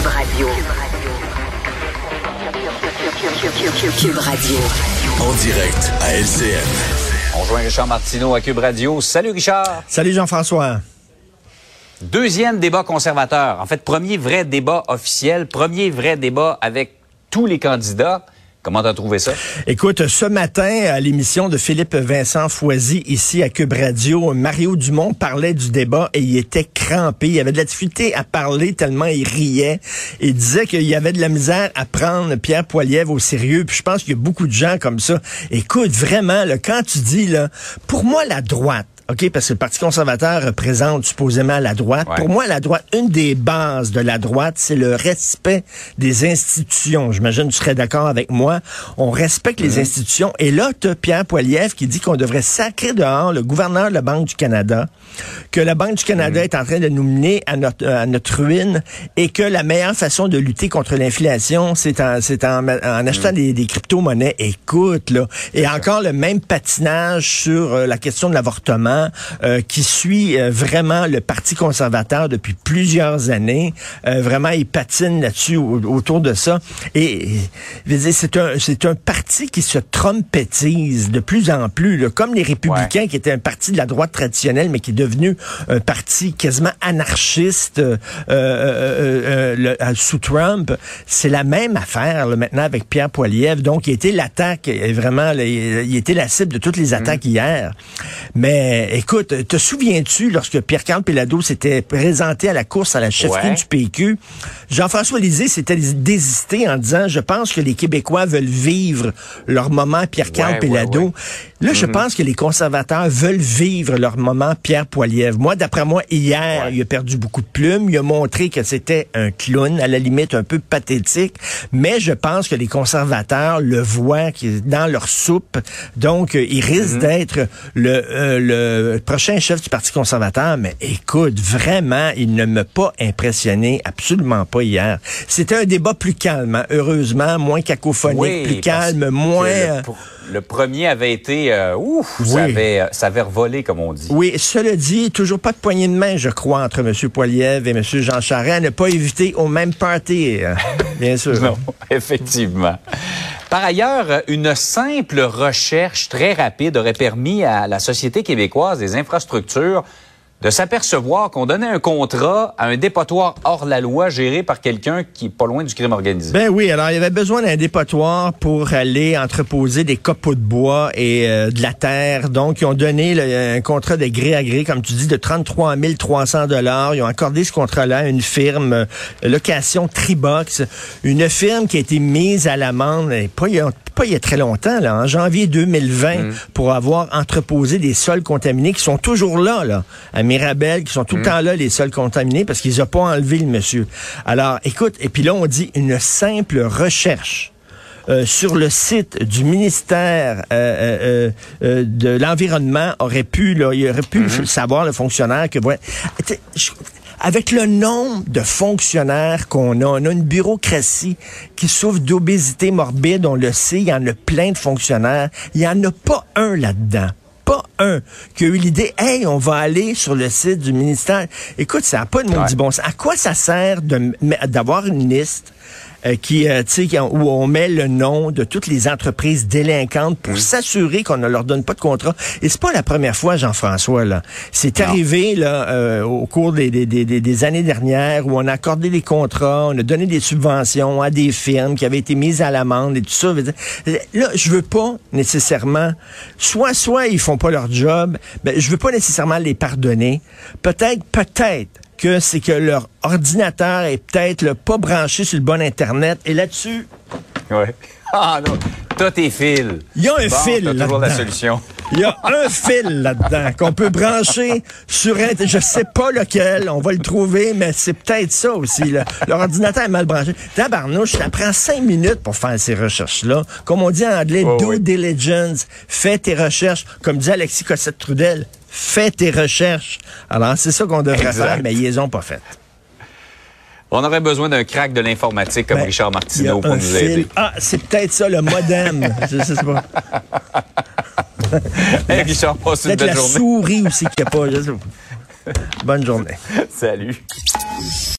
Cube Radio. Cube Radio. En direct à LCN. On joint Richard Martineau à Cube Radio. Salut Richard. Salut Jean-François. Deuxième débat conservateur. En fait, premier vrai débat officiel, premier vrai débat avec tous les candidats. Comment t'as trouvé ça? Écoute, ce matin, à l'émission de Philippe Vincent Foisy, ici à Cube Radio, Mario Dumont parlait du débat et il était crampé. Il avait de la difficulté à parler tellement il riait. Il disait qu'il y avait de la misère à prendre Pierre Poilievre au sérieux. Puis je pense qu'il y a beaucoup de gens comme ça. Écoute, vraiment, quand tu dis, là, pour moi, la droite, OK, parce que le Parti conservateur représente supposément la droite. Ouais. Pour moi, la droite, une des bases de la droite, c'est le respect des institutions. J'imagine que tu serais d'accord avec moi. On respecte les institutions. Et là, tu as Pierre Poilievre qui dit qu'on devrait sacrer dehors le gouverneur de la Banque du Canada, que la Banque du Canada est en train de nous mener à notre, à notre ruine et que la meilleure façon de lutter contre l'inflation, c'est en, c'est en, en achetant des, des crypto-monnaies. Écoute, là. Et encore le même patinage sur euh, la question de l'avortement euh, qui suit euh, vraiment le Parti conservateur depuis plusieurs années. Euh, vraiment, il patine là-dessus au- autour de ça. Et, et, c'est un, c'est un parti qui se trompétise de plus en plus, là, comme les républicains qui étaient un parti de la droite traditionnelle, mais qui devenu un parti quasiment anarchiste euh, euh, euh, le- sous Trump. C'est la même affaire là, maintenant avec Pierre Poilievre. Donc, il était l'attaque, vraiment, là, il, était la cible de toutes les attaques hier. Mais écoute, te souviens-tu lorsque Pierre-Carl Pelado s'était présenté à la course à la chefferie Ouais. du PQ, Jean-François Lisée s'était désisté en disant, je pense que les Québécois veulent vivre leur moment Pierre-Carl Ouais, Pelado. ouais, ouais. Là, je pense que les conservateurs veulent vivre leur moment Pierre Poilievre. Moi, d'après moi, hier, Ouais. il a perdu beaucoup de plumes. Il a montré que c'était un clown, à la limite un peu pathétique. Mais je pense que les conservateurs le voient dans leur soupe. Donc, euh, il risque d'être le, euh, le prochain chef du Parti conservateur. Mais écoute, vraiment, il ne m'a pas impressionné, absolument pas hier. C'était un débat plus calme, hein, heureusement, moins cacophonique, Oui, plus calme, moins... euh, Le, pr- le premier avait été... euh, ouf, Oui. ça, avait, euh, ça avait revolé, comme on dit. Oui, cela dit, toujours pas de poignée de main, je crois, entre M. Poiliev et M. Jean Charest, ne pas éviter au même party, euh, bien sûr. Non, effectivement. Par ailleurs, une simple recherche très rapide aurait permis à la Société québécoise des infrastructures de s'apercevoir qu'on donnait un contrat à un dépotoir hors la loi géré par quelqu'un qui est pas loin du crime organisé. Ben oui, alors il y avait besoin d'un dépotoir pour aller entreposer des copeaux de bois et euh, de la terre. Donc, ils ont donné le- un contrat de gré à gré, comme tu dis, de 33 300 dollars. Ils ont accordé ce contrat-là à une firme, euh, location Tribox, une firme qui a été mise à l'amende, pas pas il y a très longtemps, là, en janvier 2020, pour avoir entreposé des sols contaminés qui sont toujours là, là, à Mirabel, qui sont tout le temps là, les sols contaminés, parce qu'ils n'ont pas enlevé le monsieur. Alors, écoute, et puis là, on dit une simple recherche. euh, sur le site du ministère euh, euh, euh, de l'environnement aurait pu, là, il aurait pu le savoir le fonctionnaire que je- avec le nombre de fonctionnaires qu'on a, on a une bureaucratie qui souffre d'obésité morbide, on le sait, il y en a plein de fonctionnaires, il y en a pas un là-dedans pas un qui a eu l'idée, hey, on va aller sur le site du ministère. Écoute, ça n'a pas de maudit Ouais. bon sens. À quoi ça sert d'avoir une liste euh, qui, euh, tu sais, qui- où on met le nom de toutes les entreprises délinquantes pour s'assurer qu'on ne leur donne pas de contrat. Et c'est pas la première fois, Jean-François, là. C'est arrivé, là, euh, au cours des, des, des, des- années dernières où on a accordé des contrats, on a donné des subventions à des firmes qui avaient été mises à l'amende et tout ça. Là, je veux pas nécessairement, soit, soit ils font pas leur job, ben, je veux pas nécessairement les pardonner. Peut-être, peut-être que c'est que leur ordinateur est peut-être là, pas branché sur le bon Internet. Et là-dessus, Ouais. Ah non, t'as tes fils. il y a un Bon, fil t'as toujours la là-dedans. solution. Il y a un fil là-dedans qu'on peut brancher sur un... Je sais pas lequel, on va le trouver, mais c'est peut-être ça aussi. Là. L'ordinateur est mal branché. Tabarnouche, ça prend cinq minutes pour faire ces recherches-là. Comme on dit en anglais, Oh, do oui. diligence. Fais tes recherches. Comme dit Alexis Cossette-Trudel, fais tes recherches. Alors, c'est ça qu'on devrait Exact. faire, mais ils les ont pas fait. On aurait besoin d'un crack de l'informatique comme Ben, Richard Martineau pour nous fil. aider. Ah, c'est peut-être ça, le modem. Je sais pas. Hey, Richard, passe une Peut-être belle la journée. souris aussi qu'il n'y a pas. je sais pas. Bonne journée. Salut.